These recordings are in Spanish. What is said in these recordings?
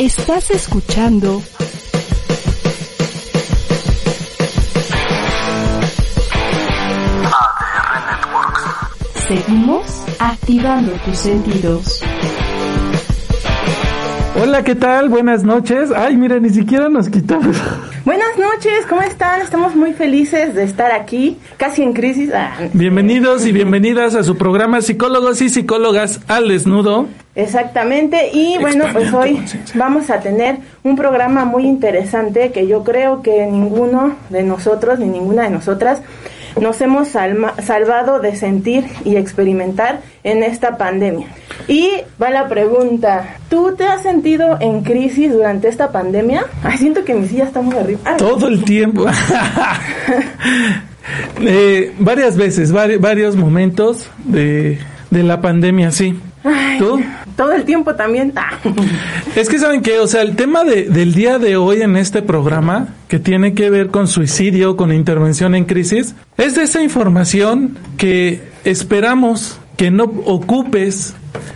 Estás escuchando ADR Networks. Seguimos activando tus sentidos. Hola, ¿qué tal? Buenas noches. Ay, mira, ni siquiera nos quitamos. Buenas noches, ¿cómo están? Estamos muy felices de estar aquí, casi en crisis. Ah, Bienvenidos y bienvenidas a su programa Psicólogos y Psicólogas al Desnudo. Exactamente, y bueno, pues hoy vamos a tener un programa muy interesante que yo creo que ninguno de nosotros ni ninguna de nosotras nos hemos salma- salvado de sentir y experimentar en esta pandemia. Y va la pregunta, ¿tú te has sentido en crisis durante esta pandemia? Ay, siento que mi silla está muy arriba. Ah, Todo el tiempo. Eh, varias veces, vari- varios momentos de, de la pandemia, sí. Ay, ¿Tú? Todo el tiempo también. Ah. Es que saben que, o sea, el tema de- del día de hoy en este programa, que tiene que ver con suicidio, con intervención en crisis, es de esa información que esperamos que no ocupes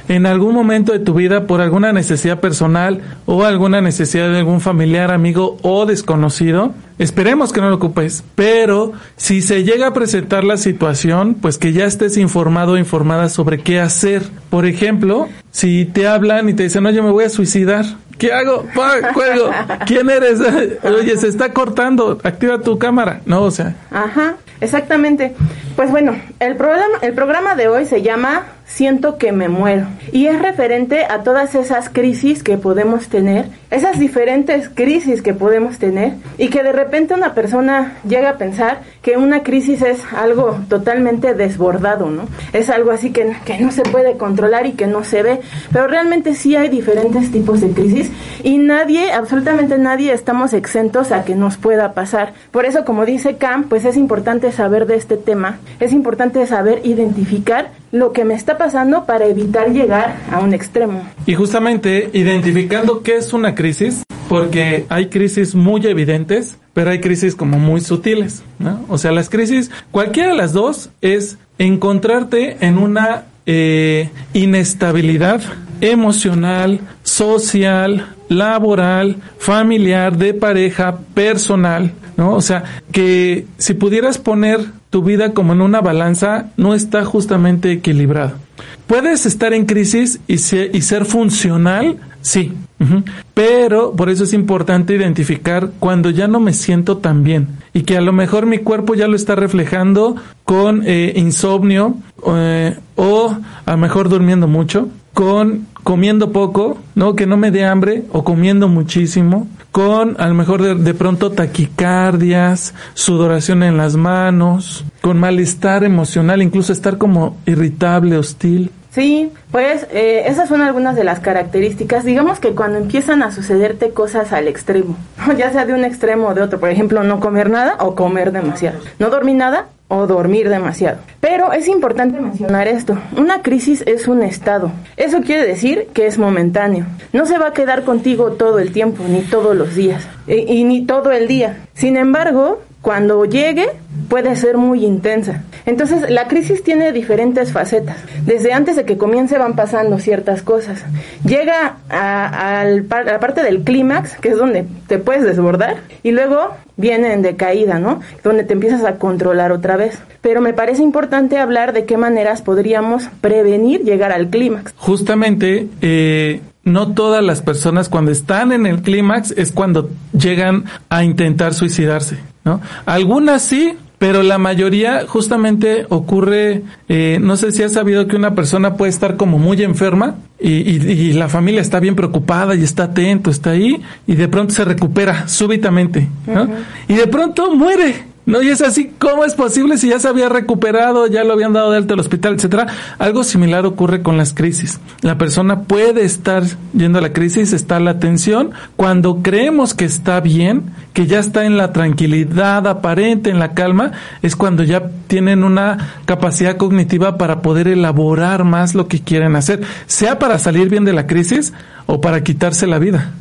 en algún momento de tu vida por alguna necesidad personal o alguna necesidad de algún familiar, amigo o desconocido. Esperemos que no lo ocupes, pero si se llega a presentar la situación, pues que ya estés informado o informada sobre qué hacer. Por ejemplo, si te hablan y te dicen, oye, me voy a suicidar, ¿qué hago? ¡Pah! ¡Cuelgo! ¿Quién eres? Oye, se está cortando, activa tu cámara. No, o sea, Ajá, exactamente. Pues bueno, el programa, el programa de hoy se llama Siento que me muero y es referente a todas esas crisis que podemos tener, esas diferentes crisis que podemos tener y que de repente una persona llega a pensar que una crisis es algo totalmente desbordado, ¿no? Es algo así que, que no se puede controlar y que no se ve, pero realmente sí hay diferentes tipos de crisis y nadie, absolutamente nadie estamos exentos a que nos pueda pasar. Por eso, como dice Cam, pues es importante saber de este tema, es importante saber identificar lo que me está pasando para evitar llegar a un extremo. Y justamente identificando qué es una crisis, porque hay crisis muy evidentes, pero hay crisis como muy sutiles, ¿no? O sea, las crisis, cualquiera de las dos es encontrarte en una eh, inestabilidad emocional, social, laboral, familiar, de pareja, personal, ¿no? O sea, que si pudieras poner tu vida como en una balanza, no está justamente equilibrada. Puedes estar en crisis y, y ser funcional, sí, pero por eso es importante identificar cuando ya no me siento tan bien y que a lo mejor mi cuerpo ya lo está reflejando con eh, insomnio eh, o a lo mejor durmiendo mucho, con comiendo poco, no que no me dé hambre o comiendo muchísimo, con a lo mejor de, de pronto taquicardias, sudoración en las manos, con malestar emocional, incluso estar como irritable, hostil. Sí, pues eh, esas son algunas de las características. Digamos que cuando empiezan a sucederte cosas al extremo, ya sea de un extremo o de otro, por ejemplo, no comer nada o comer demasiado, no dormir nada o dormir demasiado. Pero es importante mencionar esto, una crisis es un estado. Eso quiere decir que es momentáneo. No se va a quedar contigo todo el tiempo, ni todos los días, y, y ni todo el día. Sin embargo, cuando llegue puede ser muy intensa. Entonces, la crisis tiene diferentes facetas. Desde antes de que comience van pasando ciertas cosas. Llega a, a la parte del clímax, que es donde te puedes desbordar, y luego viene en decaída, ¿no? Donde te empiezas a controlar otra vez. Pero me parece importante hablar de qué maneras podríamos prevenir llegar al clímax. Justamente, eh, no todas las personas cuando están en el clímax es cuando llegan a intentar suicidarse, ¿no? Algunas sí, pero la mayoría justamente ocurre, eh, no sé si has sabido que una persona puede estar como muy enferma y, y- y la familia está bien preocupada y está atento, está ahí y de pronto se recupera súbitamente, ¿no? Y de pronto muere No, y es así, ¿cómo es posible si ya se había recuperado, ya lo habían dado de alta al hospital, etcétera? Algo similar ocurre con las crisis. La persona puede estar yendo a la crisis, está la tensión, cuando creemos que está bien, que ya está en la tranquilidad aparente, en la calma, es cuando ya tienen una capacidad cognitiva para poder elaborar más lo que quieren hacer, sea para salir bien de la crisis o para quitarse la vida.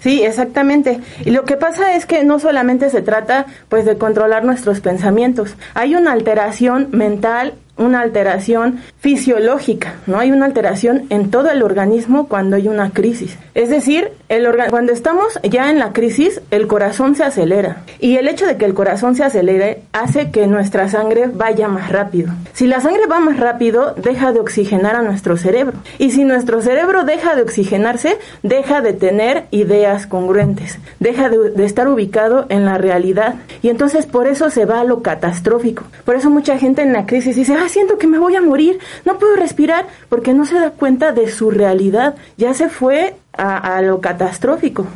Sí, exactamente. Y lo que pasa es que no solamente se trata pues de controlar nuestros pensamientos, hay una alteración mental una alteración fisiológica, ¿no? Hay una alteración en todo el organismo cuando hay una crisis. Es decir, el cuando estamos ya en la crisis, el corazón se acelera. Y el hecho de que el corazón se acelere hace que nuestra sangre vaya más rápido. Si la sangre va más rápido, deja de oxigenar a nuestro cerebro. Y si nuestro cerebro deja de oxigenarse, deja de tener ideas congruentes. Deja de, estar ubicado en la realidad. Y entonces por eso se va a lo catastrófico. Por eso mucha gente en la crisis dice, ah, siento que me voy a morir, no puedo respirar, porque no se da cuenta de su realidad, ya se fue a, lo catastrófico.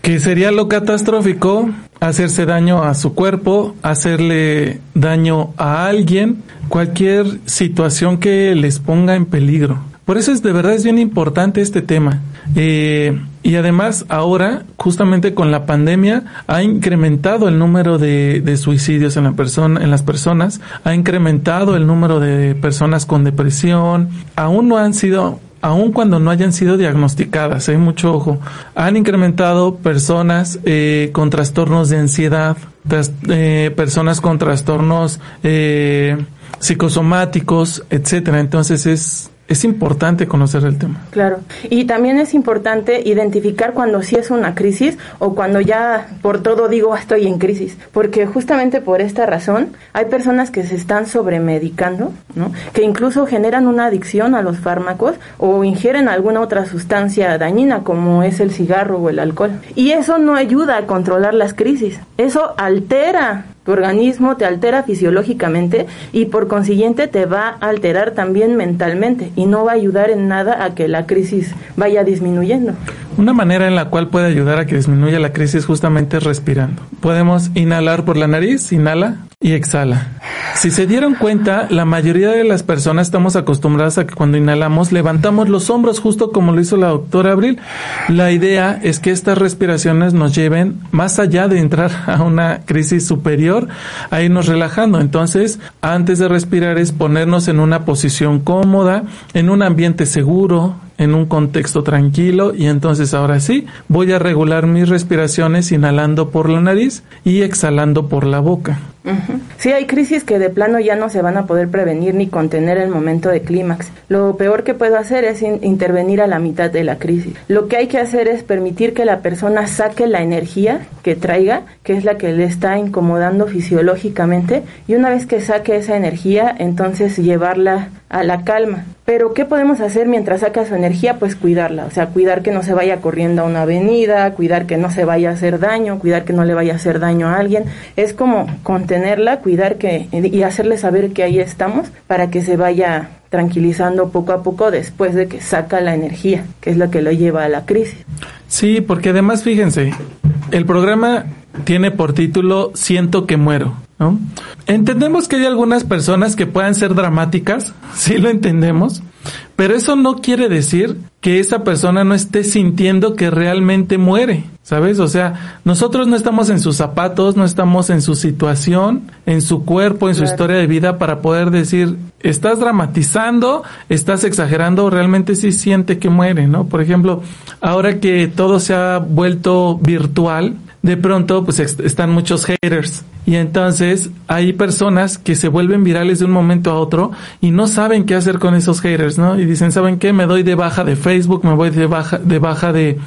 ¿Qué sería lo catastrófico? Hacerse daño a su cuerpo, hacerle daño a alguien, cualquier situación que les ponga en peligro. Por eso es de verdad es bien importante este tema. Eh, y además ahora, justamente con la pandemia, ha incrementado el número de, de, suicidios en, la persona, en las personas, ha incrementado el número de personas con depresión, aún no han sido aun cuando no hayan sido diagnosticadas, hay mucho ojo, han incrementado personas eh, con trastornos de ansiedad, eh, personas con trastornos eh, psicosomáticos, etcétera. Entonces es es importante conocer el tema. Claro, y también es importante identificar cuando sí es una crisis o cuando ya por todo digo estoy en crisis, porque justamente por esta razón hay personas que se están sobremedicando, ¿no? que incluso generan una adicción a los fármacos o ingieren alguna otra sustancia dañina como es el cigarro o el alcohol. Y eso no ayuda a controlar las crisis, eso altera tu organismo te altera fisiológicamente y por consiguiente te va a alterar también mentalmente y no va a ayudar en nada a que la crisis vaya disminuyendo. Una manera en la cual puede ayudar a que disminuya la crisis justamente es respirando. Podemos inhalar por la nariz, inhala y exhala. Si se dieron cuenta, la mayoría de las personas estamos acostumbradas a que cuando inhalamos levantamos los hombros justo como lo hizo la doctora Abril. La idea es que estas respiraciones nos lleven más allá de entrar a una crisis superior, a irnos relajando. Entonces, antes de respirar es ponernos en una posición cómoda, en un ambiente seguro, en un contexto tranquilo y entonces ahora sí voy a regular mis respiraciones inhalando por la nariz y exhalando por la boca. Sí, hay crisis que de plano ya no se van a poder prevenir ni contener el momento de clímax. Lo peor que puedo hacer es intervenir a la mitad de la crisis. Lo que hay que hacer es permitir que la persona saque la energía que traiga, que es la que le está incomodando fisiológicamente, y una vez que saque esa energía, entonces llevarla a la calma. Pero ¿qué podemos hacer mientras saca su energía? Pues cuidarla, o sea, cuidar que no se vaya corriendo a una avenida, cuidar que no se vaya a hacer daño, cuidar que no le vaya a hacer daño a alguien. Es como contenerla, cuidar que y hacerle saber que ahí estamos para que se vaya tranquilizando poco a poco después de que saca la energía, que es la que lo lleva a la crisis. Sí, porque además fíjense, el programa tiene por título Siento que muero. ¿no? Entendemos que hay algunas personas que puedan ser dramáticas, sí lo entendemos, pero eso no quiere decir que esa persona no esté sintiendo que realmente muere, ¿sabes? O sea, nosotros no estamos en sus zapatos, no estamos en su situación, en su cuerpo, en su historia de vida para poder decir, estás dramatizando, estás exagerando, realmente sí siente que muere, ¿no? Por ejemplo, ahora que todo se ha vuelto virtual, de pronto pues están muchos haters y entonces hay personas que se vuelven virales de un momento a otro y no saben qué hacer con esos haters, ¿no? Y dicen, ¿saben qué? Me doy de baja de Facebook, me voy de baja de baja de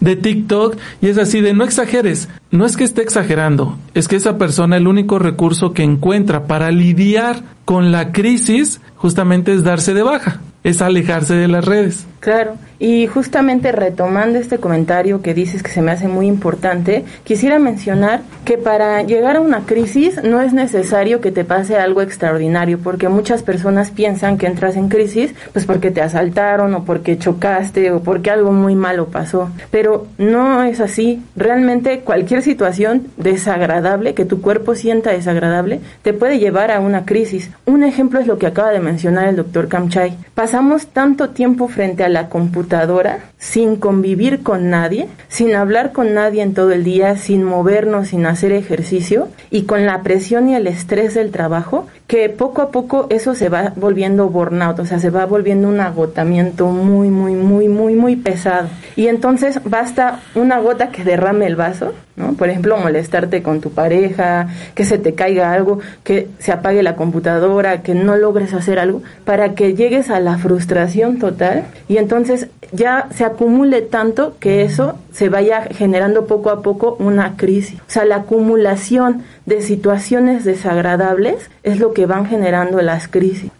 de TikTok y es así de no exageres, no es que esté exagerando, es que esa persona el único recurso que encuentra para lidiar con la crisis justamente es darse de baja, es alejarse de las redes. Claro, y justamente retomando este comentario que dices que se me hace muy importante, quisiera mencionar que para llegar a una crisis no es necesario que te pase algo extraordinario, porque muchas personas piensan que entras en crisis pues porque te asaltaron o porque chocaste o porque algo muy malo pasó, pero no es así. Realmente cualquier situación desagradable, que tu cuerpo sienta desagradable, te puede llevar a una crisis. Un ejemplo es lo que acaba de mencionar el doctor Kamchay. Pasamos tanto tiempo frente a la computadora sin convivir con nadie, sin hablar con nadie en todo el día, sin movernos, sin hacer ejercicio y con la presión y el estrés del trabajo, que poco a poco eso se va volviendo burnout, o sea, se va volviendo un agotamiento muy, muy, muy, muy, muy pesado. Y entonces basta una gota que derrame el vaso, ¿no? Por ejemplo, molestarte con tu pareja, que se te caiga algo, que se apague la computadora, que no logres hacer algo, para que llegues a la frustración total y entonces ya se acumule tanto que eso se vaya generando poco a poco una crisis. O sea, la acumulación de situaciones desagradables es lo que van generando las crisis.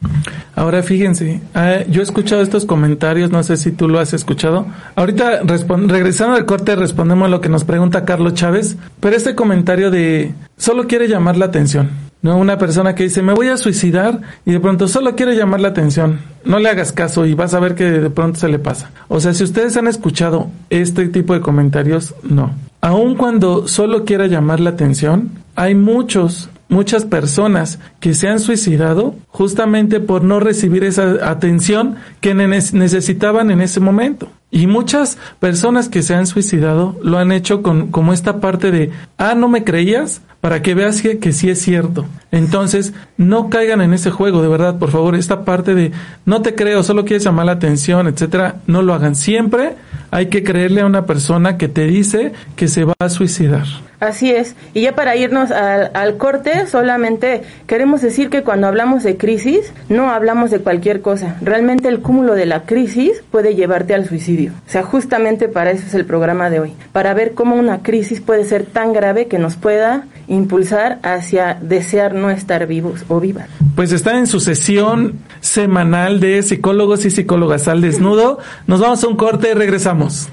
Ahora fíjense, eh, yo he escuchado estos comentarios, no sé si tú lo has escuchado. Ahorita regresando al corte respondemos a lo que nos pregunta Carlos Chávez, pero este comentario de solo quiere llamar la atención. No, una persona que dice, me voy a suicidar y de pronto solo quiere llamar la atención. No le hagas caso y vas a ver que de pronto se le pasa. O sea, si ustedes han escuchado este tipo de comentarios, no. Aun cuando solo quiera llamar la atención, hay muchos muchas personas que se han suicidado justamente por no recibir esa atención que necesitaban en ese momento. Y muchas personas que se han suicidado lo han hecho con como esta parte de, ah, no me creías, para que veas que, que, sí es cierto. Entonces, no caigan en ese juego, de verdad, por favor, esta parte de, no te creo, solo quieres llamar la atención, etcétera, no lo hagan. Siempre hay que creerle a una persona que te dice que se va a suicidar. Así es. Y ya para irnos al, al, corte, solamente queremos decir que cuando hablamos de crisis, no hablamos de cualquier cosa. Realmente el cúmulo de la crisis puede llevarte al suicidio. O sea, justamente para eso es el programa de hoy. Para ver cómo una crisis puede ser tan grave que nos pueda impulsar hacia desear no estar vivos o vivas. Pues está en su sesión semanal de psicólogos y psicólogas al desnudo. Nos vamos a un corte y regresamos.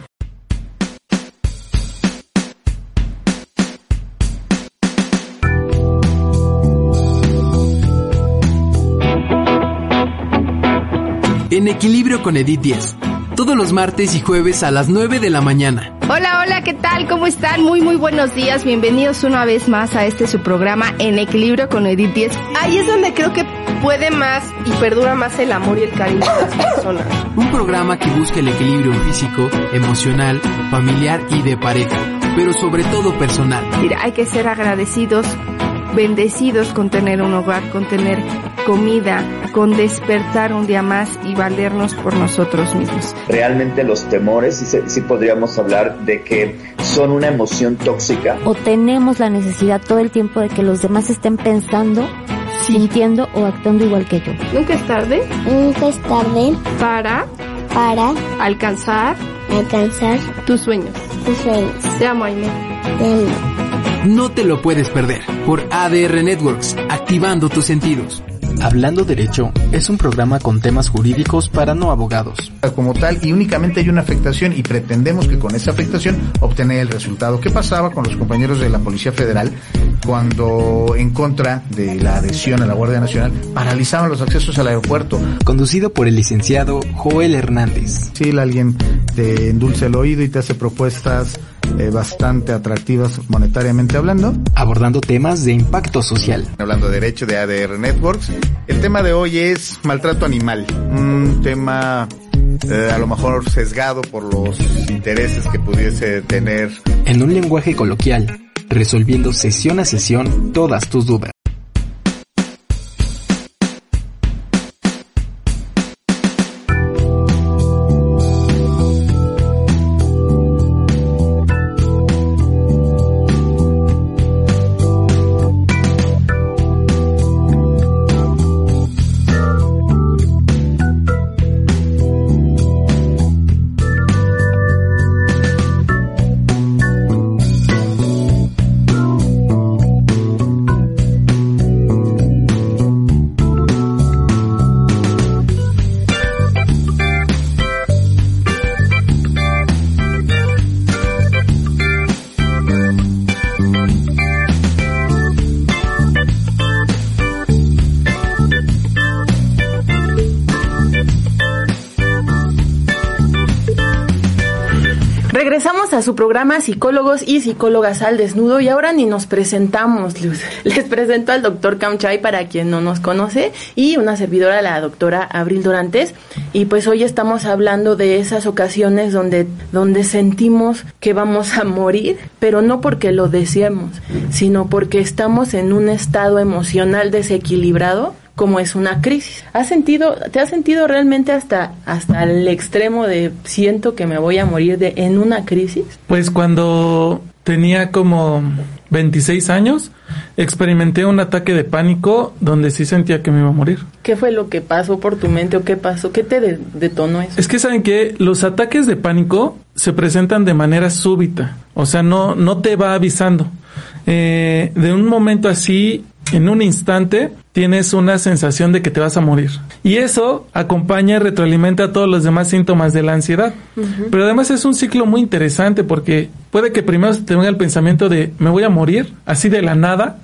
En equilibrio con Edith 10 todos los martes y jueves a las 9 de la mañana. Hola, hola, ¿qué tal? ¿Cómo están? Muy, muy buenos días. Bienvenidos una vez más a este su programa En Equilibrio con Edith 10. Ahí es donde creo que puede más y perdura más el amor y el cariño de las personas. Un programa que busca el equilibrio físico, emocional, familiar y de pareja, pero sobre todo personal. Mira, hay que ser agradecidos bendecidos con tener un hogar, con tener comida, con despertar un día más y valernos por nosotros mismos. Realmente los temores, sí, sí podríamos hablar de que son una emoción tóxica. O tenemos la necesidad todo el tiempo de que los demás estén pensando sintiendo o actuando igual que yo. Nunca es tarde. Nunca es tarde. Para. Para. Alcanzar. Alcanzar. Tus sueños. Tus sueños. Te amo, Aime. Te amo. No te lo puedes perder por ADR Networks, activando tus sentidos. Hablando Derecho es un programa con temas jurídicos para no abogados. Como tal, y únicamente hay una afectación y pretendemos que con esa afectación obtener el resultado. ¿Qué pasaba con los compañeros de la Policía Federal cuando en contra de la adhesión a la Guardia Nacional paralizaban los accesos al aeropuerto? Conducido por el licenciado Joel Hernández. Sí, alguien te endulce el oído y te hace propuestas eh, bastante atractivas monetariamente hablando. Abordando temas de impacto social. Hablando de derecho de ADR Networks. El tema de hoy es maltrato animal. Un tema eh, a lo mejor sesgado por los intereses que pudiese tener. En un lenguaje coloquial, resolviendo sesión a sesión todas tus dudas. Su programa Psicólogos y Psicólogas al Desnudo y ahora ni nos presentamos, Luz. Les presento al doctor Camchay para quien no nos conoce y una servidora, la doctora Abril Dorantes. Y pues hoy estamos hablando de esas ocasiones donde, donde sentimos que vamos a morir, pero no porque lo deseemos, sino porque estamos en un estado emocional desequilibrado como es una crisis. ¿Has sentido, te has sentido realmente hasta, hasta el extremo de siento que me voy a morir de, en una crisis? Pues cuando tenía como 26 años, experimenté un ataque de pánico donde sí sentía que me iba a morir. ¿Qué fue lo que pasó por tu mente o qué pasó? ¿Qué te detonó eso? Es que saben que los ataques de pánico se presentan de manera súbita, o sea, no, no te va avisando. Eh, de un momento así en un instante tienes una sensación de que te vas a morir. Y eso acompaña y retroalimenta todos los demás síntomas de la ansiedad. Pero además es un ciclo muy interesante porque puede que primero te venga el pensamiento de me voy a morir, así de la nada,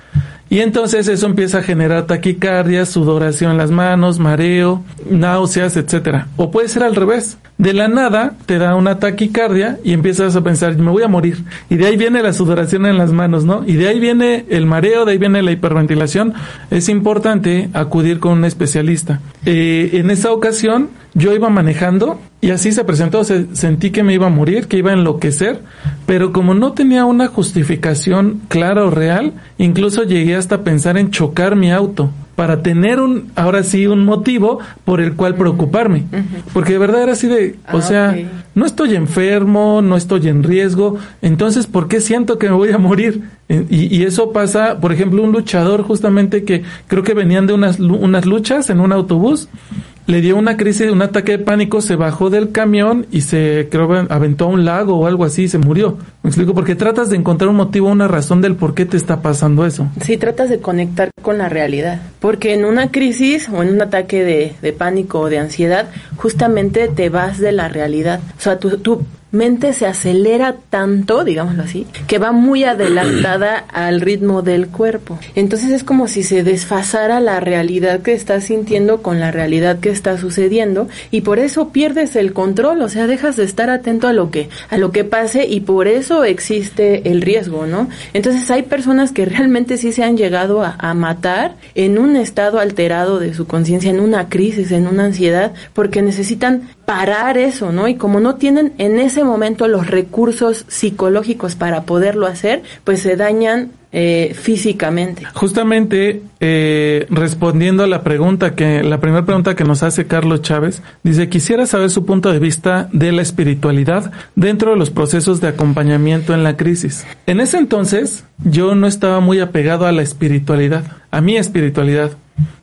y entonces eso empieza a generar taquicardia, sudoración en las manos, mareo, náuseas, etcétera. O puede ser al revés. De la nada te da una taquicardia y empiezas a pensar, me voy a morir. Y de ahí viene la sudoración en las manos, ¿no? Y de ahí viene el mareo, de ahí viene la hiperventilación. Es importante acudir con un especialista. Eh, en esa ocasión yo iba manejando y así se presentó, sentí que me iba a morir, que iba a enloquecer, pero como no tenía una justificación clara o real, incluso llegué hasta pensar en chocar mi auto para tener un, ahora sí, un motivo por el cual preocuparme. Porque de verdad era así de, o ah, sea, no estoy enfermo, no estoy en riesgo, entonces, ¿por qué siento que me voy a morir? Eh, y, y, eso pasa, por ejemplo, un luchador justamente que creo que venían de unas, unas luchas en un autobús le dio una crisis, un ataque de pánico, se bajó del camión y se, creo, aventó a un lago o algo así y se murió. Me explico, porque tratas de encontrar un motivo, una razón del por qué te está pasando eso. Sí, tratas de conectar con la realidad. Porque en una crisis o en un ataque de, pánico o de ansiedad, justamente te vas de la realidad. O sea, tú mente se acelera tanto, digámoslo así, que va muy adelantada al ritmo del cuerpo. Entonces es como si se desfasara la realidad que estás sintiendo con la realidad que está sucediendo y por eso pierdes el control, o sea, dejas de estar atento a lo que a lo que pase y por eso existe el riesgo, ¿no? Entonces hay personas que realmente sí se han llegado a, a matar en un estado alterado de su conciencia, en una crisis, en una ansiedad, porque necesitan parar eso, ¿no? Y como no tienen en ese momento los recursos psicológicos para poderlo hacer, pues se dañan eh, físicamente. Justamente eh, respondiendo a la pregunta que la primera pregunta que nos hace Carlos Chávez dice quisiera saber su punto de vista de la espiritualidad dentro de los procesos de acompañamiento en la crisis. En ese entonces yo no estaba muy apegado a la espiritualidad, a mi espiritualidad,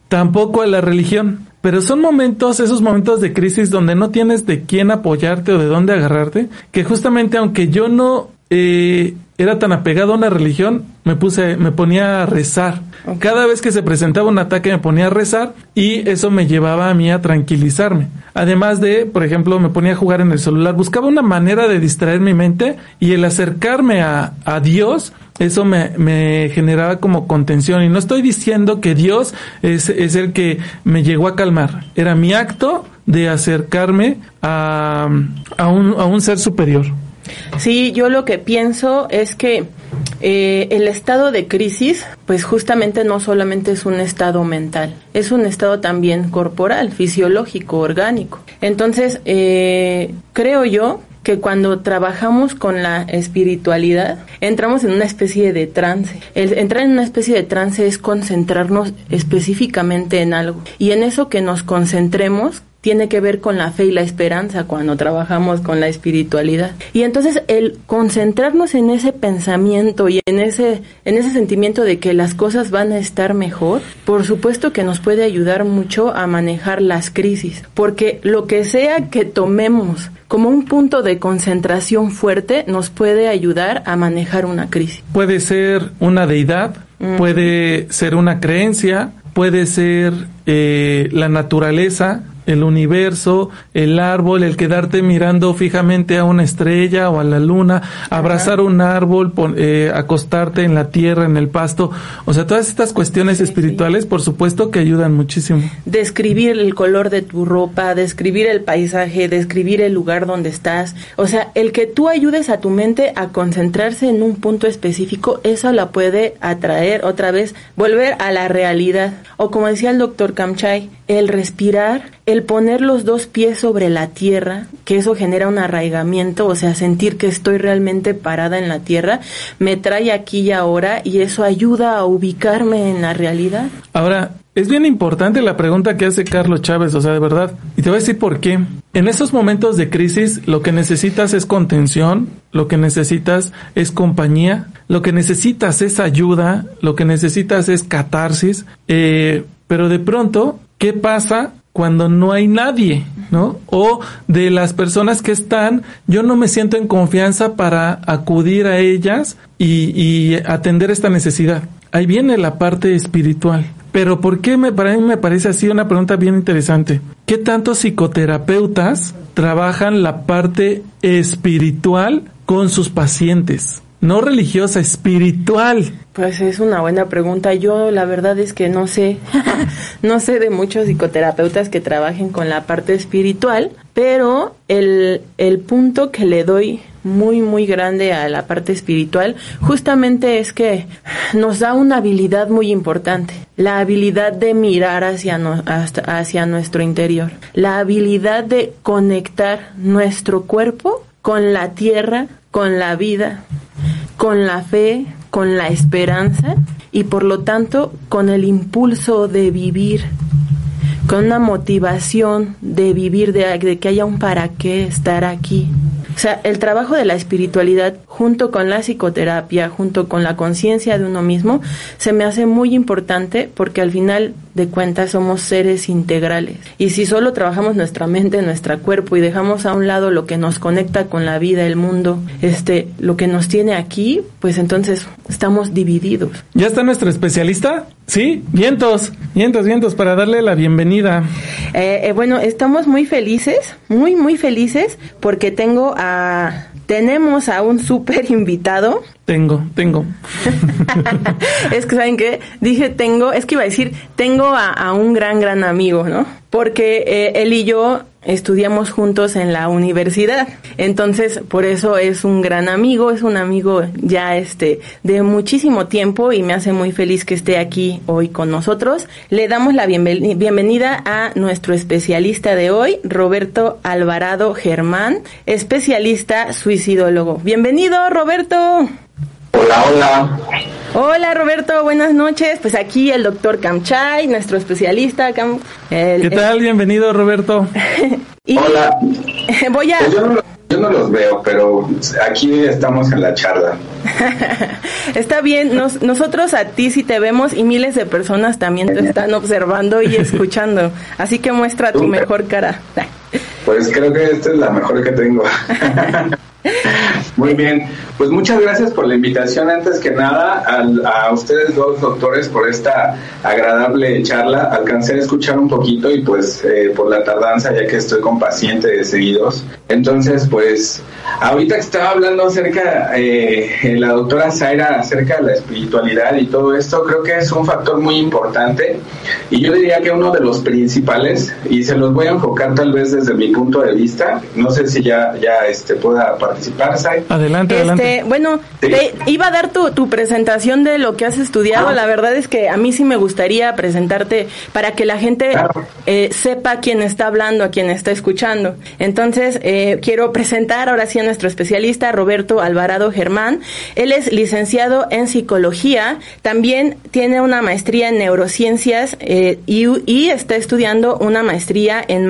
tampoco a la religión. Pero son momentos, esos momentos de crisis donde no tienes de quién apoyarte o de dónde agarrarte, que justamente aunque yo no eh, era tan apegado a una religión, me puse, me ponía a rezar. Cada vez que se presentaba un ataque me ponía a rezar y eso me llevaba a mí a tranquilizarme. Además de, por ejemplo, me ponía a jugar en el celular, buscaba una manera de distraer mi mente y el acercarme a, a Dios eso me, me, generaba como contención. Y no estoy diciendo que Dios es, es, el que me llegó a calmar. Era mi acto de acercarme a, a, un, a un ser superior. Sí, yo lo que pienso es que eh, el estado de crisis, pues justamente no solamente es un estado mental, es un estado también corporal, fisiológico, orgánico. Entonces, eh, creo yo que cuando trabajamos con la espiritualidad, entramos en una especie de trance. El entrar en una especie de trance es concentrarnos específicamente en algo. Y en eso que nos concentremos, tiene que ver con la fe y la esperanza cuando trabajamos con la espiritualidad. Y entonces el concentrarnos en ese pensamiento y en ese en ese sentimiento de que las cosas van a estar mejor, por supuesto que nos puede ayudar mucho a manejar las crisis, porque lo que sea que tomemos como un punto de concentración fuerte nos puede ayudar a manejar una crisis. Puede ser una deidad, puede ser una creencia, puede ser eh, la naturaleza, el universo, el árbol, el quedarte mirando fijamente a una estrella o a la luna, abrazar un árbol, eh, acostarte en la tierra, en el pasto. O sea, todas estas cuestiones espirituales, por supuesto que ayudan muchísimo. Describir el color de tu ropa, describir el paisaje, describir el lugar donde estás. O sea, el que tú ayudes a tu mente a concentrarse en un punto específico, eso la puede atraer otra vez, volver a la realidad. O como decía el doctor Kamchai, el respirar, el poner los dos pies sobre la tierra, que eso genera un arraigamiento, o sea, sentir que estoy realmente parada en la tierra, me trae aquí y ahora y eso ayuda a ubicarme en la realidad. Ahora, es bien importante la pregunta que hace Carlos Chávez, o sea, de verdad. Y te voy a decir por qué. En esos momentos de crisis, lo que necesitas es contención, lo que necesitas es compañía, lo que necesitas es ayuda, lo que necesitas es catarsis. Eh, pero de pronto, ¿qué pasa cuando no hay nadie, ¿no? O de las personas que están, yo no me siento en confianza para acudir a ellas y, atender esta necesidad. Ahí viene la parte espiritual. Pero ¿por qué me, para mí me parece así una pregunta bien interesante? ¿Qué tantos psicoterapeutas trabajan la parte espiritual con sus pacientes? No religiosa, espiritual. Pues es una buena pregunta. Yo la verdad es que no sé, no sé de muchos psicoterapeutas que trabajen con la parte espiritual, pero el, el punto que le doy muy, muy grande a la parte espiritual, justamente es que nos da una habilidad muy importante, la habilidad de mirar hacia, hacia nuestro interior, la habilidad de conectar nuestro cuerpo con la tierra, con la vida, con la fe, con la esperanza y por lo tanto con el impulso de vivir, con una motivación de vivir, de, que haya un para qué estar aquí. O sea, el trabajo de la espiritualidad junto con la psicoterapia, junto con la conciencia de uno mismo, se me hace muy importante porque al final de cuentas somos seres integrales. Y si solo trabajamos nuestra mente, nuestro cuerpo y dejamos a un lado lo que nos conecta con la vida, el mundo, este, lo que nos tiene aquí, pues entonces estamos divididos. ¿Ya está nuestro especialista? Sí, vientos, vientos, vientos para darle la bienvenida. Eh, eh, bueno, estamos muy felices, muy, muy felices porque tengo a tenemos a un súper invitado. Tengo, tengo. es que, ¿saben qué? Dije tengo, es que iba a decir, tengo a, un gran, gran amigo, ¿no? Porque eh, él y yo estudiamos juntos en la universidad. Entonces, por eso es un gran amigo, es un amigo ya este de muchísimo tiempo y me hace muy feliz que esté aquí hoy con nosotros. Le damos la bienvenida a nuestro especialista de hoy, Roberto Alvarado Germán, especialista suicidólogo. Bienvenido, Roberto. Hola, hola. Hola Roberto, buenas noches. Pues aquí el doctor Kamchay, nuestro especialista. ¿Qué tal? Bienvenido Roberto. hola. Voy a... Pues yo, no, los veo, pero aquí estamos en la charla. Está bien, nosotros a ti sí te vemos y miles de personas también te están observando y escuchando. Así que muestra tu mejor cara. Pues creo que esta es la mejor que tengo. Muy bien, pues muchas gracias por la invitación. Antes que nada, a, ustedes dos doctores por esta agradable charla. Alcancé a escuchar un poquito y pues eh, por la tardanza, ya que estoy con pacientes seguidos. Entonces, pues ahorita que estaba hablando acerca, eh, la doctora Zaira, acerca de la espiritualidad y todo esto, creo que es un factor muy importante. Y yo diría que uno de los principales, y se los voy a enfocar tal vez desde mi punto de vista, no sé si ya, ya este, pueda participar, Adelante, adelante. Este, bueno, te iba a dar tu, tu, presentación de lo que has estudiado. La verdad es que a mí sí me gustaría presentarte para que la gente eh, sepa quién está hablando, a quién está escuchando. Entonces, eh, quiero presentar ahora sí a nuestro especialista, Roberto Alvarado Germán. Él es licenciado en psicología, también tiene una maestría en neurociencias eh, y, y, está estudiando una maestría en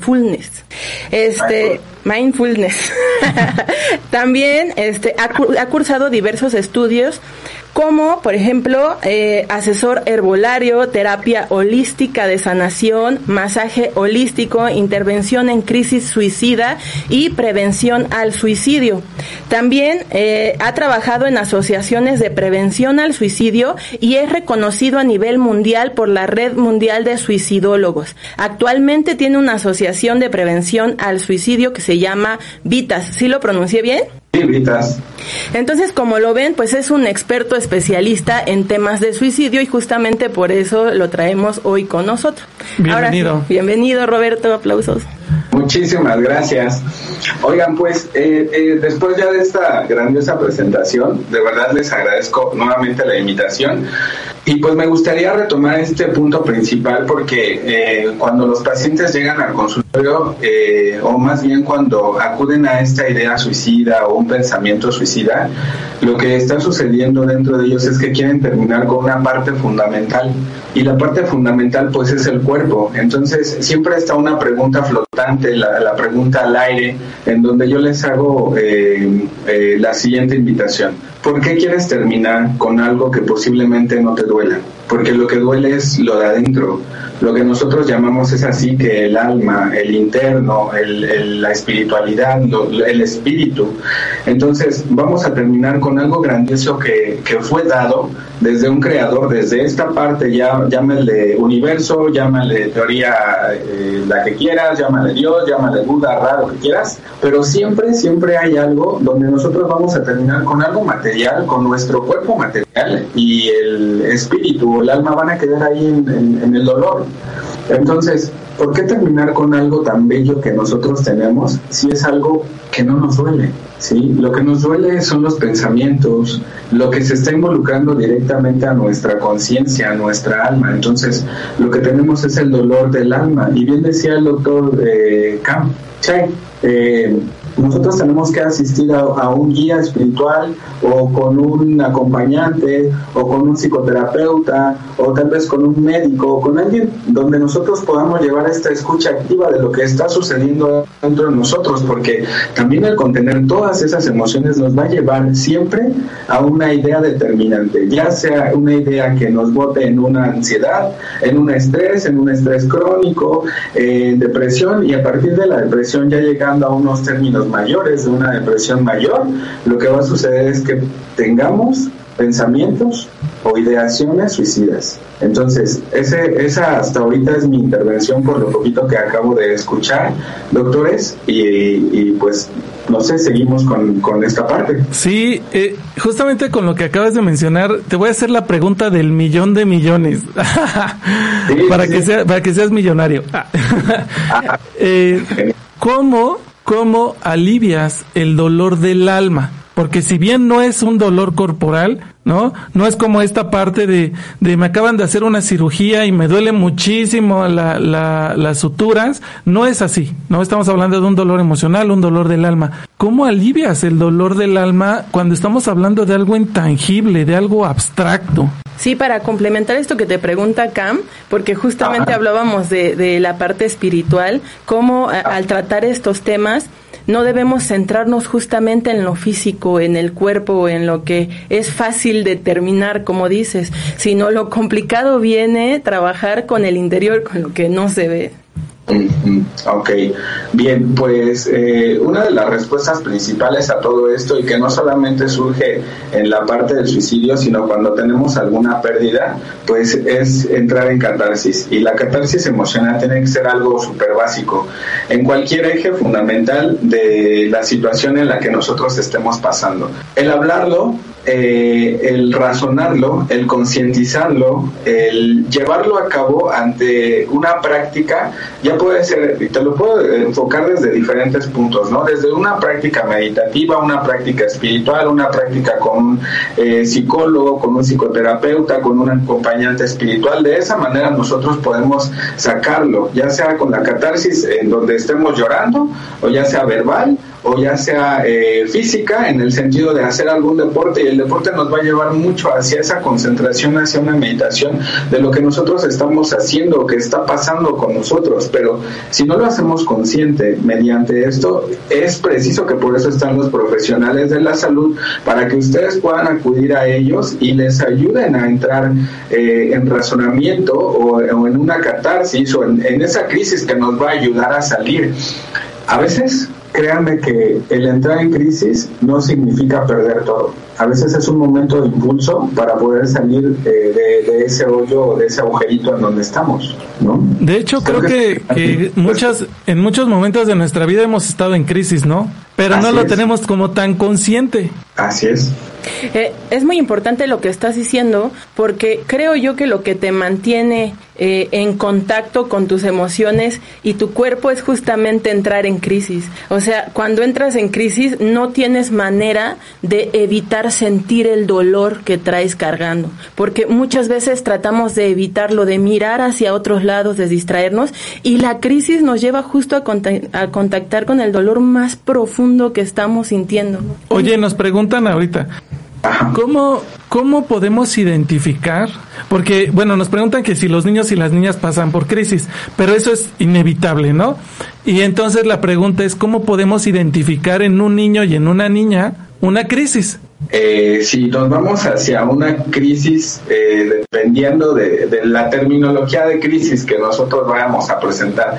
mindfulness. Este, mindfulness. También este, ha, ha, cursado diversos estudios como, por ejemplo, eh, asesor herbolario, terapia holística de sanación, masaje holístico, intervención en crisis suicida y prevención al suicidio. También eh, ha trabajado en asociaciones de prevención al suicidio y es reconocido a nivel mundial por la Red Mundial de Suicidólogos. Actualmente tiene una asociación de prevención al suicidio que se llama Vitas. ¿Sí lo pronuncié bien? Entonces, como lo ven, pues es un experto especialista en temas de suicidio y justamente por eso lo traemos hoy con nosotros. Bienvenido. bienvenido, Roberto. Aplausos. Muchísimas gracias. Oigan, pues eh, eh, después ya de esta grandiosa presentación, de verdad les agradezco nuevamente la invitación. Y pues me gustaría retomar este punto principal porque eh, cuando los pacientes llegan al consultorio, eh, o más bien cuando acuden a esta idea suicida o un pensamiento suicida, lo que está sucediendo dentro de ellos es que quieren terminar con una parte fundamental. Y la parte fundamental pues es el cuerpo. Entonces siempre está una pregunta flotante, la, pregunta al aire, en donde yo les hago eh, la siguiente invitación ¿Por qué quieres terminar con algo que posiblemente no te duela? Porque lo que duele es lo de adentro. Lo que nosotros llamamos es así que el alma, el interno, la espiritualidad, el espíritu. Entonces vamos a terminar con algo grandioso que, que fue dado desde un creador, desde esta parte, ya llámale universo, llámale teoría eh, la que quieras, llámale Dios, llámale Buda, raro que quieras, pero siempre, siempre hay algo donde nosotros vamos a terminar con algo material, con nuestro cuerpo material y el espíritu o el alma van a quedar ahí en el dolor. Entonces, ¿por qué terminar con algo tan bello que nosotros tenemos si es algo que no nos duele? ¿sí? Lo que nos duele son los pensamientos, lo que se está involucrando directamente a nuestra conciencia, a nuestra alma. Entonces, lo que tenemos es el dolor del alma. Y bien decía el doctor eh, eh, nosotros tenemos que asistir a, un guía espiritual o con un acompañante o con un psicoterapeuta o tal vez con un médico o con alguien donde nosotros podamos llevar esta escucha activa de lo que está sucediendo dentro de nosotros porque también el contener todas esas emociones nos va a llevar siempre a una idea determinante, ya sea una idea que nos bote en una ansiedad, en un estrés, en un estrés crónico, en depresión y a partir de la depresión ya llegando a unos términos mayores, de una depresión mayor, lo que va a suceder es que tengamos pensamientos o ideaciones suicidas. Entonces, ese, esa hasta ahorita es mi intervención por lo poquito que acabo de escuchar, doctores, y, pues no sé, seguimos con, con esta parte. Sí, eh, justamente con lo que acabas de mencionar, te voy a hacer la pregunta del millón de millones, para, Que sea, para que seas millonario. Ah, eh, ¿Cómo cómo alivias el dolor del alma. Porque si bien no es un dolor corporal, ¿no? No es como esta parte de, de me acaban de hacer una cirugía y me duele muchísimo la, la, las suturas. No es así, ¿no? Estamos hablando de un dolor emocional, un dolor del alma. ¿Cómo alivias el dolor del alma cuando estamos hablando de algo intangible, de algo abstracto? Sí, para complementar esto que te pregunta Cam, porque justamente hablábamos de, de, la parte espiritual, cómo al tratar estos temas no debemos centrarnos justamente en lo físico, en el cuerpo, en lo que es fácil determinar, como dices, sino lo complicado viene trabajar con el interior, con lo que no se ve. Ok, bien, pues eh, una de las respuestas principales a todo esto y que no solamente surge en la parte del suicidio, sino cuando tenemos alguna pérdida, pues es entrar en catarsis. Y la catarsis emocional tiene que ser algo súper básico en cualquier eje fundamental de la situación en la que nosotros estemos pasando. El hablarlo eh, el razonarlo, el concientizarlo, el llevarlo a cabo ante una práctica, ya puede ser, te lo puedo enfocar desde diferentes puntos, ¿no? Desde una práctica meditativa, una práctica espiritual, una práctica con un eh, psicólogo, con un psicoterapeuta, con un acompañante espiritual. De esa manera nosotros podemos sacarlo, ya sea con la catarsis en donde estemos llorando, o ya sea verbal, o ya sea eh, física, en el sentido de hacer algún deporte, y el deporte nos va a llevar mucho hacia esa concentración, hacia una meditación de lo que nosotros estamos haciendo, que está pasando con nosotros, pero si no lo hacemos consciente mediante esto, es preciso que por eso están los profesionales de la salud, para que ustedes puedan acudir a ellos y les ayuden a entrar eh, en razonamiento o, en una catarsis o en, en esa crisis que nos va a ayudar a salir. A veces créanme que el entrar en crisis no significa perder todo. A veces es un momento de impulso para poder salir eh, de, ese hoyo o de ese agujerito en donde estamos, ¿no? De hecho, creo, que, que muchas, en muchos momentos de nuestra vida hemos estado en crisis, ¿no? Pero no lo tenemos como tan consciente. Así es. Eh, es muy importante lo que estás diciendo porque creo yo que lo que te mantiene eh, en contacto con tus emociones y tu cuerpo es justamente entrar en crisis. O sea, cuando entras en crisis no tienes manera de evitar sentir el dolor que traes cargando, porque muchas veces tratamos de evitarlo, de mirar hacia otros lados, de distraernos y la crisis nos lleva justo a, a contactar con el dolor más profundo que estamos sintiendo. Oye, nos preguntan ahorita, ¿Cómo, ¿Cómo podemos identificar? Porque, bueno, nos preguntan que si los niños y las niñas pasan por crisis, pero eso es inevitable, ¿no? Y entonces la pregunta es, ¿cómo podemos identificar en un niño y en una niña una crisis? Eh, si nos vamos hacia una crisis, eh, dependiendo de, de, la terminología de crisis que nosotros vayamos a presentar,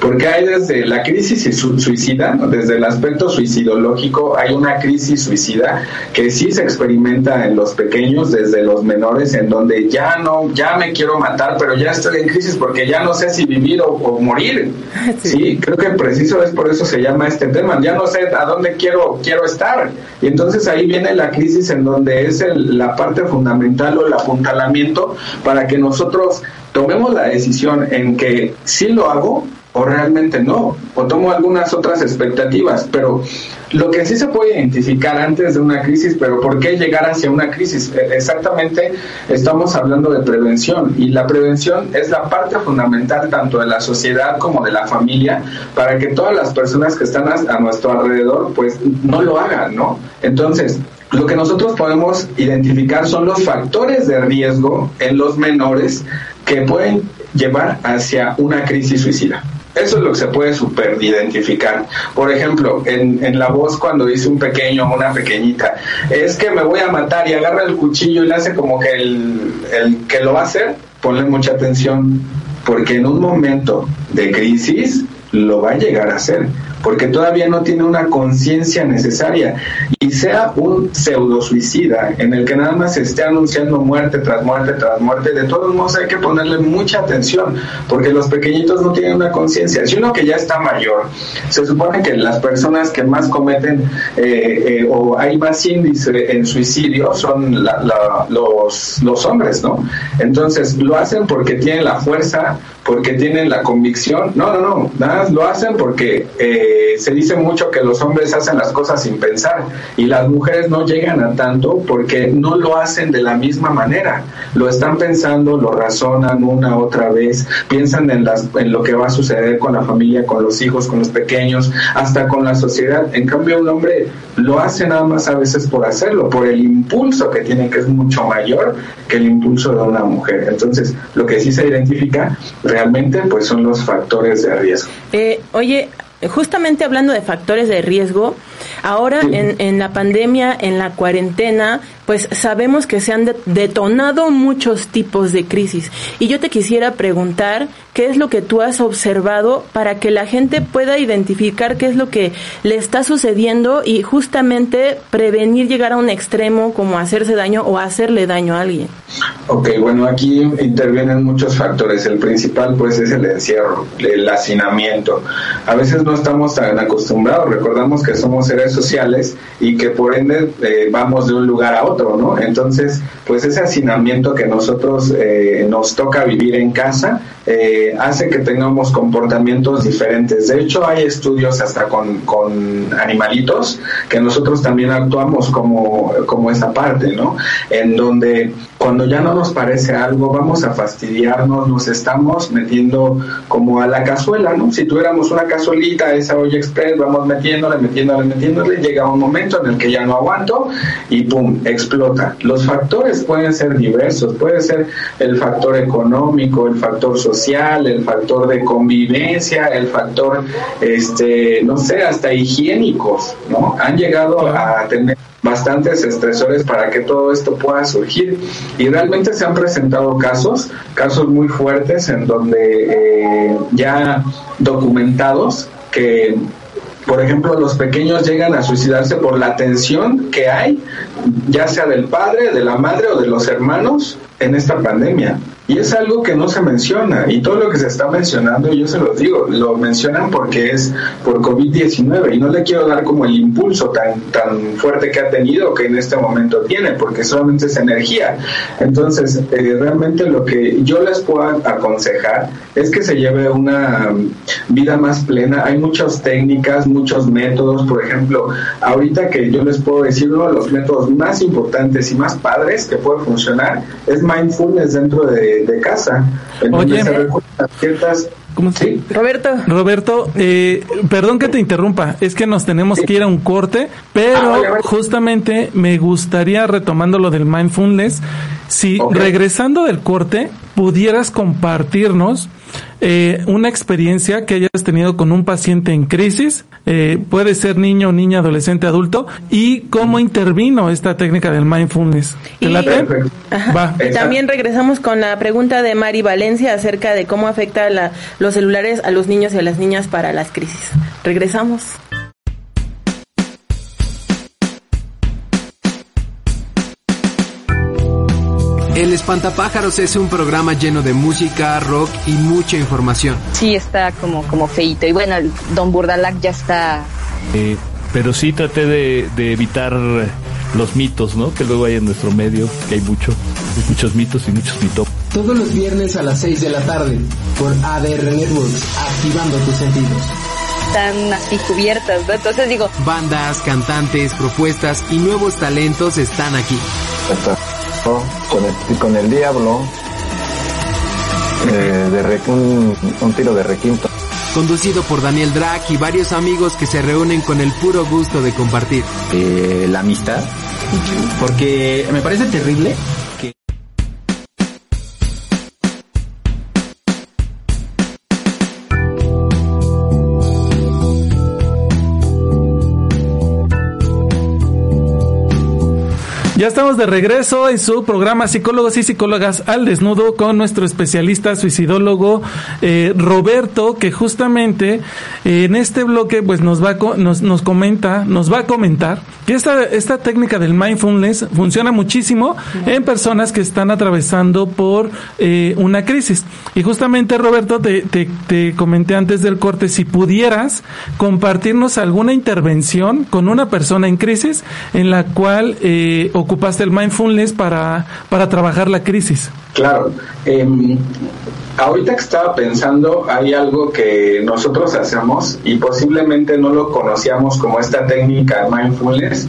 porque hay desde la crisis suicida, desde el aspecto suicidológico, hay una crisis suicida que sí se experimenta en los pequeños, desde los menores, en donde ya no, ya me quiero matar, pero ya estoy en crisis porque ya no sé si vivir o, morir. Sí. creo que preciso es por eso se llama este tema, ya no sé a dónde quiero, quiero estar. Y entonces ahí viene la crisis en donde es la parte fundamental o el apuntalamiento para que nosotros tomemos la decisión en que si lo hago, o realmente no, o tomo algunas otras expectativas, pero lo que sí se puede identificar antes de una crisis, pero ¿por qué llegar hacia una crisis? E, exactamente estamos hablando de prevención y la prevención es la parte fundamental tanto de la sociedad como de la familia para que todas las personas que están a, nuestro alrededor pues no lo hagan, ¿no? Entonces, lo que nosotros podemos identificar son los factores de riesgo en los menores que pueden llevar hacia una crisis suicida. Eso es lo que se puede super identificar. Por ejemplo, en, en la voz cuando dice un pequeño o una pequeñita, es que me voy a matar y agarra el cuchillo y le hace como que el, el que lo va a hacer, ponle mucha atención, porque en un momento de crisis lo va a llegar a hacer porque todavía no tiene una conciencia necesaria y sea un pseudo suicida en el que nada más esté anunciando muerte tras muerte tras muerte, de todos modos hay que ponerle mucha atención porque los pequeñitos no tienen una conciencia. Si uno que ya está mayor, se supone que las personas que más cometen eh, eh, o hay más índice en suicidio son los, los hombres, ¿no? Entonces lo hacen porque tienen la fuerza, porque tienen la convicción. No, no, no, nada lo hacen porque... Eh, se dice mucho que los hombres hacen las cosas sin pensar y las mujeres no llegan a tanto porque no lo hacen de la misma manera. Lo están pensando, lo razonan una otra vez, piensan en, las, en lo que va a suceder con la familia, con los hijos, con los pequeños, hasta con la sociedad. En cambio, un hombre lo hace nada más a veces por hacerlo, por el impulso que tiene, que es mucho mayor que el impulso de una mujer. Entonces, lo que sí se identifica realmente pues son los factores de riesgo. Eh, oye, justamente hablando de factores de riesgo, ahora en, en, la pandemia, en la cuarentena, pues sabemos que se han detonado muchos tipos de crisis. Y yo te quisiera preguntar qué es lo que tú has observado para que la gente pueda identificar qué es lo que le está sucediendo y justamente prevenir llegar a un extremo como hacerse daño o hacerle daño a alguien. Ok, bueno, aquí intervienen muchos factores. El principal pues es el encierro, el hacinamiento. A veces no estamos tan acostumbrados, recordamos que somos seres sociales y que por ende eh, vamos de un lugar a otro Entonces, pues ese hacinamiento que nosotros eh, nos toca vivir en casa eh, hace que tengamos comportamientos diferentes. De hecho, hay estudios hasta con, con animalitos que nosotros también actuamos como, como esa parte, ¿no? En donde cuando ya no nos parece algo, vamos a fastidiarnos, nos estamos metiendo como a la cazuela, ¿no? Si tuviéramos una cazuelita esa olla express, vamos metiéndole, metiéndole, metiéndole, llega un momento en el que ya no aguanto y pum, explota. Los factores pueden ser diversos, puede ser el factor económico, el factor social, el factor de convivencia, el factor, este, no sé, hasta higiénicos, ¿no? Han llegado a tener bastantes estresores para que todo esto pueda surgir. Y realmente se han presentado casos, casos muy fuertes en donde eh, ya documentados que por ejemplo, los pequeños llegan a suicidarse por la tensión que hay, ya sea del padre, de la madre o de los hermanos en esta pandemia. Y es algo que no se menciona. Y todo lo que se está mencionando, yo se los digo, lo mencionan porque es por COVID-19. Y no le quiero dar como el impulso tan, tan fuerte que ha tenido que en este momento tiene, porque solamente es energía. Entonces, eh, realmente lo que yo les puedo aconsejar es que se lleve una vida más plena. Hay muchas técnicas, muchos métodos. Por ejemplo, ahorita que yo les puedo decir uno de los métodos más importantes y más padres que puede funcionar es mindfulness dentro de de, casa. En Oye, ciertas ¿Cómo se Roberto. Roberto, eh, perdón que te interrumpa, es que nos tenemos que ir a un corte, pero Ah, justamente me gustaría, retomando lo del mindfulness, si regresando del corte pudieras compartirnos eh, una experiencia que hayas tenido con un paciente en crisis, eh, puede ser niño, niña, adolescente, adulto, y cómo intervino esta técnica del mindfulness. ¿Te Y- late? Ajá. Va. También regresamos con la pregunta de Mari Valencia acerca de cómo afecta la- los celulares a los niños y a las niñas para las crisis. Regresamos. El Espantapájaros es un programa lleno de música, rock y mucha información. Sí, está como, como feito. Y bueno, Don Burdalac ya está Eh, pero sí traté de, de evitar los mitos, ¿no? Que luego hay en nuestro medio, que hay mucho, muchos mitos y muchos mitos. Todos los viernes a las 6 de la tarde por ADR Networks, activando tus sentidos. tan así cubiertas, ¿no? Entonces digo, Bandas, cantantes, propuestas y nuevos talentos están aquí. Con el, con el diablo eh, de re- un, un tiro de requinto. Conducido por Daniel Drac y varios amigos que se reúnen con el puro gusto de compartir. eh, la amistad. Porque me parece terrible Ya estamos de regreso en su programa Psicólogos y Psicólogas al Desnudo con nuestro especialista suicidólogo eh, Roberto, que justamente eh, en este bloque pues nos va a nos, nos comenta, nos va a comentar que esta, esta técnica del mindfulness funciona muchísimo en personas que están atravesando por eh, una crisis. Y justamente Roberto te, te, te comenté antes del corte si pudieras compartirnos alguna intervención con una persona en crisis en la cual eh, ocupaste el mindfulness para, para trabajar la crisis. Claro. em, ahorita que estaba pensando, hay algo que nosotros hacemos y posiblemente no lo conocíamos como esta técnica mindfulness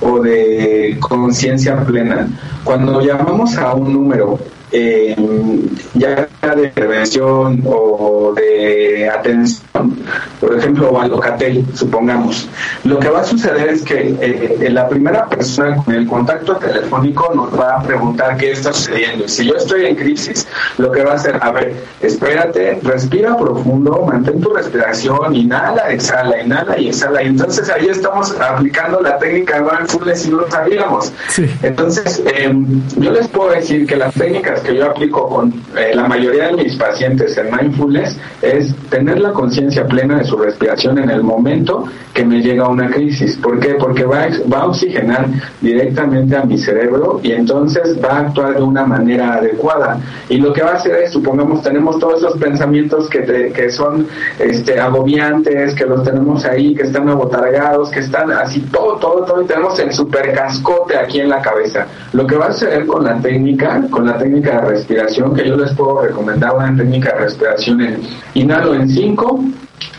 o de conciencia plena. Cuando llamamos a un número, em, ya de prevención o de atención, por ejemplo, o al locatel, supongamos, lo que va a suceder es que eh, la primera persona con el contacto telefónico nos va a preguntar qué está sucediendo. Si yo en crisis, lo que va a hacer, a ver, espérate, respira profundo, mantén tu respiración, inhala, exhala, inhala y exhala. Y entonces ahí estamos aplicando la técnica de mindfulness y no lo sabíamos. Entonces, eh, yo les puedo decir que las técnicas que yo aplico con eh, la mayoría de mis pacientes en mindfulness es tener la conciencia plena de su respiración en el momento que me llega una crisis. ¿Por qué? Porque va, a- va a oxigenar directamente a mi cerebro y entonces va a actuar de una manera adecuada. Y lo que va a hacer es, supongamos, tenemos todos esos pensamientos que, te- que son este, agobiantes, que los tenemos ahí, que están abotargados, que están así, todo, todo, todo, y tenemos el super cascote aquí en la cabeza. Lo que va a hacer con la técnica, con la técnica de respiración, que yo les puedo recomendar una técnica de respiración en inhalo en 5,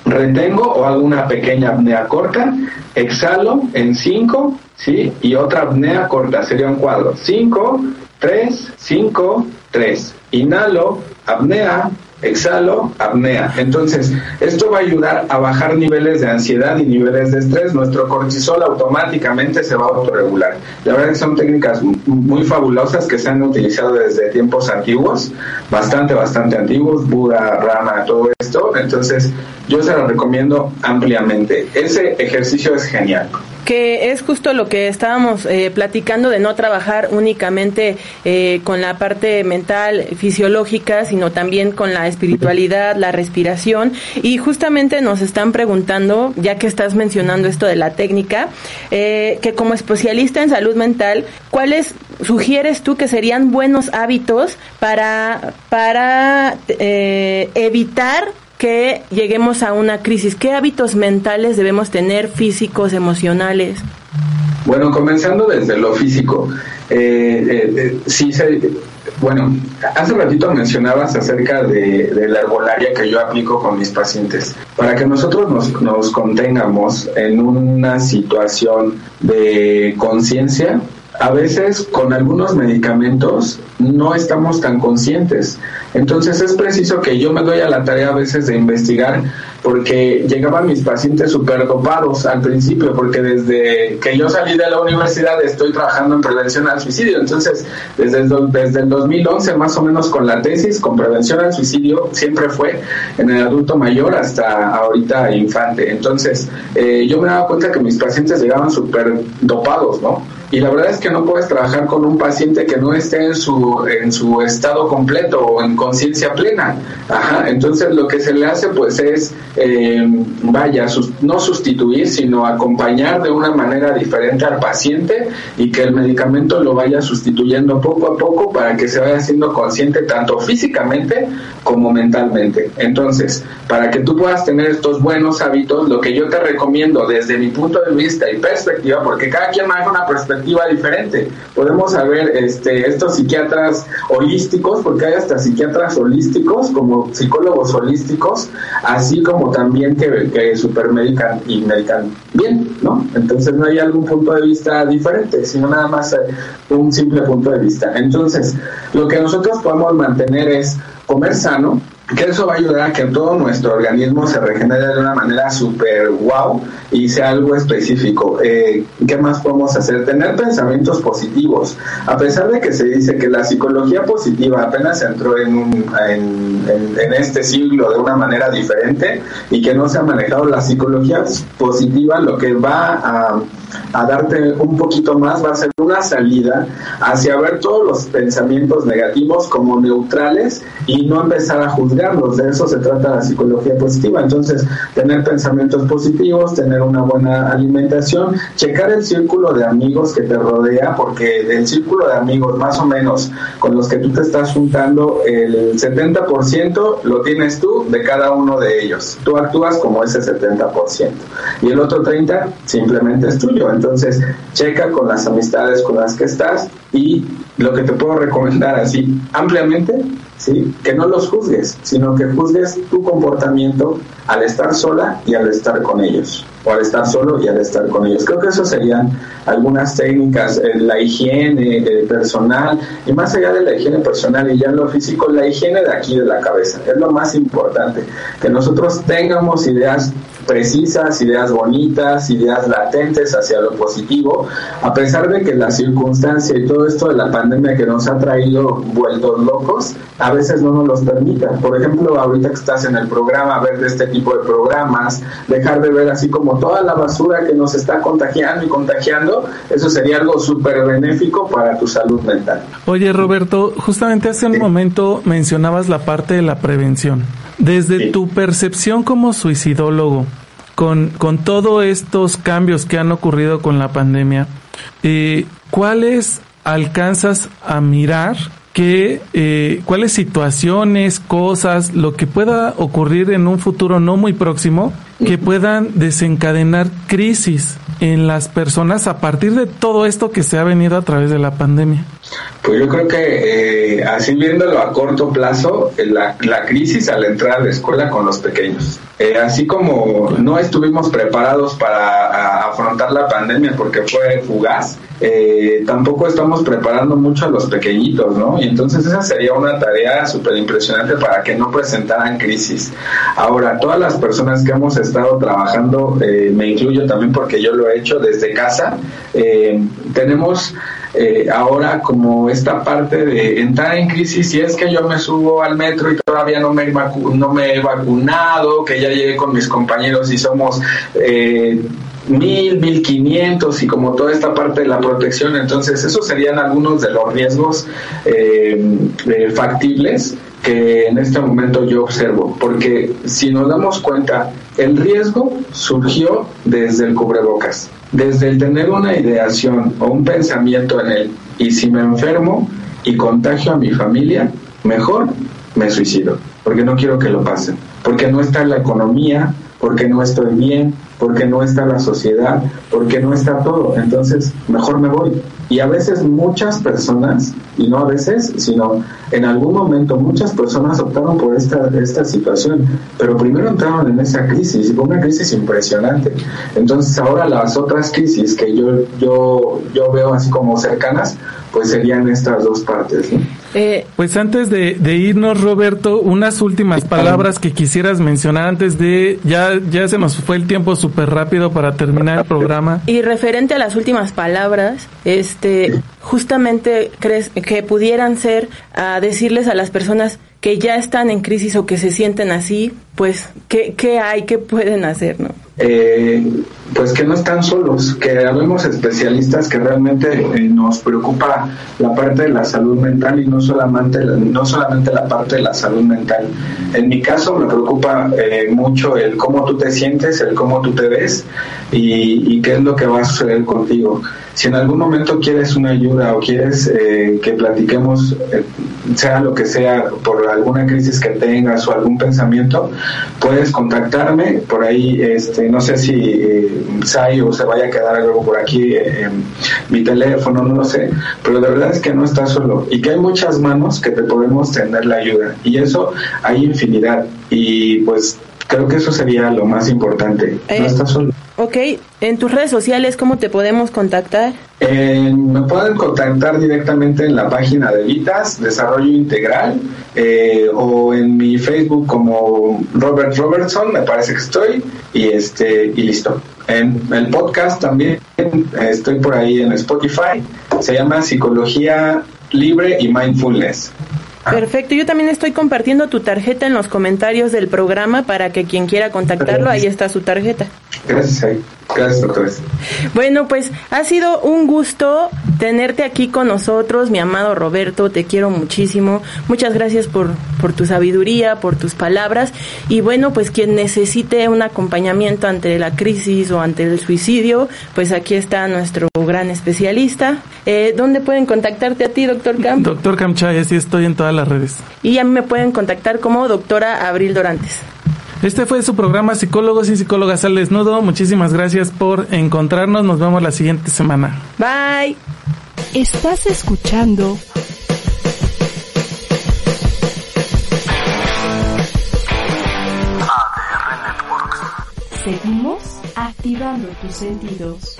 retengo o hago una pequeña apnea corta, exhalo en 5, ¿sí? Y otra apnea corta, sería un cuadro. 5, 3, 5, 3. Inhalo, apnea, exhalo, apnea. Entonces, esto va a ayudar a bajar niveles de ansiedad y niveles de estrés. Nuestro cortisol automáticamente se va a autorregular. La verdad que son técnicas muy fabulosas que se han utilizado desde tiempos antiguos, bastante, bastante antiguos, Buda, Rama, todo esto. Entonces, yo se lo recomiendo ampliamente. Ese ejercicio es genial que es justo lo que estábamos eh, platicando de no trabajar únicamente eh, con la parte mental, fisiológica, sino también con la espiritualidad, la respiración. Y justamente nos están preguntando, ya que estás mencionando esto de la técnica, eh, que como especialista en salud mental, ¿cuáles sugieres tú que serían buenos hábitos para, para evitar que lleguemos a una crisis? ¿Qué hábitos mentales debemos tener, físicos, emocionales? Bueno, comenzando desde lo físico, eh, eh, eh sí bueno, hace ratito mencionabas acerca de, la herbolaria que yo aplico con mis pacientes. Para que nosotros nos, nos contengamos en una situación de conciencia, a veces con algunos medicamentos no estamos tan conscientes. Entonces es preciso que yo me doy a la tarea a veces de investigar porque llegaban mis pacientes súper dopados al principio, porque desde que yo salí de la universidad estoy trabajando en prevención al suicidio. Entonces, desde el, desde el 2011 más o menos con la tesis, con prevención al suicidio, siempre fue en el adulto mayor hasta ahorita infante. Entonces, eh, yo me daba cuenta que mis pacientes llegaban súper dopados, ¿no? Y la verdad es que no puedes trabajar con un paciente que no esté en su, en su estado completo o en conciencia plena. Ajá, entonces lo que se le hace pues es, eh, vaya, no sustituir, sino acompañar de una manera diferente al paciente y que el medicamento lo vaya sustituyendo poco a poco para que se vaya haciendo consciente tanto físicamente como mentalmente. Entonces, para que tú puedas tener estos buenos hábitos, lo que yo te recomiendo desde mi punto de vista y perspectiva, porque cada quien maneja una perspectiva, diferente. Podemos saber este, estos psiquiatras holísticos, porque hay hasta psiquiatras holísticos, como psicólogos holísticos, así como también que, que supermedican y medican bien, ¿no? Entonces no hay algún punto de vista diferente, sino nada más eh, un simple punto de vista. Entonces, lo que nosotros podemos mantener es comer sano, que eso va a ayudar a que todo nuestro organismo se regenere de una manera súper wow y sea algo específico. Eh, ¿Qué más podemos hacer? Tener pensamientos positivos. A pesar de que se dice que la psicología positiva apenas entró en, un, en, en, este siglo de una manera diferente y que no se ha manejado la psicología positiva, lo que va a, a darte un poquito más va a ser una salida hacia ver todos los pensamientos negativos como neutrales y no empezar a juzgar de eso se trata la psicología positiva. Entonces, tener pensamientos positivos, tener una buena alimentación, checar el círculo de amigos que te rodea, porque del círculo de amigos más o menos con los que tú te estás juntando, el 70% lo tienes tú de cada uno de ellos. Tú actúas como ese 70%. Y el otro 30% simplemente es tuyo. Entonces, checa con las amistades con las que estás y lo que te puedo recomendar así ampliamente ¿sí? Que no los juzgues, sino que juzgues tu comportamiento al estar sola y al estar con ellos, o al estar solo y al estar con ellos. Creo que eso serían algunas técnicas, eh, la higiene eh, personal, y más allá de la higiene personal y ya en lo físico, la higiene de aquí de la cabeza, es lo más importante, que nosotros tengamos ideas precisas, ideas bonitas, ideas latentes hacia lo positivo, a pesar de que la circunstancia y todo esto de la pandemia que nos ha traído vueltos locos, a veces no nos los permita. Por ejemplo, ahorita que estás en el programa, ver de este tipo de programas, dejar de ver así como toda la basura que nos está contagiando y contagiando, eso sería algo súper benéfico para tu salud mental. Oye, Roberto, justamente hace un momento mencionabas la parte de la prevención. Desde tu percepción como suicidólogo, con, con todos estos cambios que han ocurrido con la pandemia, eh, ¿cuáles alcanzas a mirar que eh, cuáles situaciones, cosas, lo que pueda ocurrir en un futuro no muy próximo, que puedan desencadenar crisis en las personas a partir de todo esto que se ha venido a través de la pandemia. Pues yo creo que eh, así viéndolo a corto plazo, la, la, crisis al entrar a la escuela con los pequeños. Eh, así como no estuvimos preparados para afrontar la pandemia porque fue fugaz, eh, tampoco estamos preparando mucho a los pequeñitos, ¿no? Y entonces esa sería una tarea súper impresionante para que no presentaran crisis. Ahora, todas las personas que hemos estado trabajando, eh, me incluyo también porque yo lo he hecho desde casa, eh, tenemos eh, ahora como esta parte de entrar en crisis si es que yo me subo al metro y todavía no me, no me he vacunado, que ya llegué con mis compañeros y somos eh, mil, mil quinientos y como toda esta parte de la protección, entonces esos serían algunos de los riesgos factibles que en este momento yo observo, porque si nos damos cuenta, el riesgo surgió desde el cubrebocas, desde el tener una ideación o un pensamiento en él, y si me enfermo y contagio a mi familia, mejor me suicido, porque no quiero que lo pasen, porque no está la economía, porque no estoy bien, porque no está la sociedad, porque no está todo. Entonces, mejor me voy. Y a veces muchas personas, y no a veces, sino en algún momento muchas personas optaron por esta, esta situación, pero primero entraron en esa crisis, una crisis impresionante. Entonces ahora las otras crisis que yo, yo, yo veo así como cercanas, pues serían estas dos partes. ¿no? Eh, pues antes de, de, irnos, Roberto, unas últimas palabras que quisieras mencionar antes de ya ya se nos fue el tiempo súper rápido para terminar el programa. Y referente a las últimas palabras, este, justamente crees que pudieran ser a decirles a las personas que ya están en crisis o que se sienten así, pues, ¿qué, qué hay? ¿Qué pueden hacer? ¿no? Eh, pues que no están solos, que habemos especialistas que realmente eh, nos preocupa la parte de la salud mental y no solamente la, no solamente la parte de la salud mental. En mi caso me preocupa eh, mucho el cómo tú te sientes, el cómo tú te ves y, y, qué es lo que va a suceder contigo. Si en algún momento quieres una ayuda o quieres eh, que platiquemos, sea lo que sea, por alguna crisis que tengas o algún pensamiento, puedes contactarme. Por ahí, este, no sé si eh, Sai o se vaya a quedar algo por aquí, eh, mi teléfono, no lo sé, pero la verdad es que no estás solo. Y que hay muchas manos que te podemos tender la ayuda. Y eso hay infinidad. Y pues creo que eso sería lo más importante, no estás solo. Ok, en tus redes sociales, ¿cómo te podemos contactar? Eh, me pueden contactar directamente en la página de Vitas, Desarrollo Integral, eh, o en mi Facebook como Robert Robertson, me parece que estoy, y este y listo. En el podcast también estoy por ahí en Spotify, se llama Psicología Libre y Mindfulness. Perfecto, yo también estoy compartiendo tu tarjeta en los comentarios del programa para que quien quiera contactarlo, ahí está su tarjeta. Gracias, gracias doctores. Bueno, pues ha sido un gusto tenerte aquí con nosotros, mi amado Roberto, te quiero muchísimo. Muchas gracias por, por tu sabiduría, por tus palabras. Y bueno, pues quien necesite un acompañamiento ante la crisis o ante el suicidio, pues aquí está nuestro gran especialista. Eh, ¿Dónde pueden contactarte a ti, doctor Camp? Doctor Camchay, así estoy en todas las redes. Y a mí me pueden contactar como doctora Abril Dorantes. Este fue su programa Psicólogos y Psicólogas al Desnudo. Muchísimas gracias por encontrarnos. Nos vemos la siguiente semana. Bye. Estás escuchando ADR Networks. Seguimos activando tus sentidos.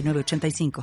906985.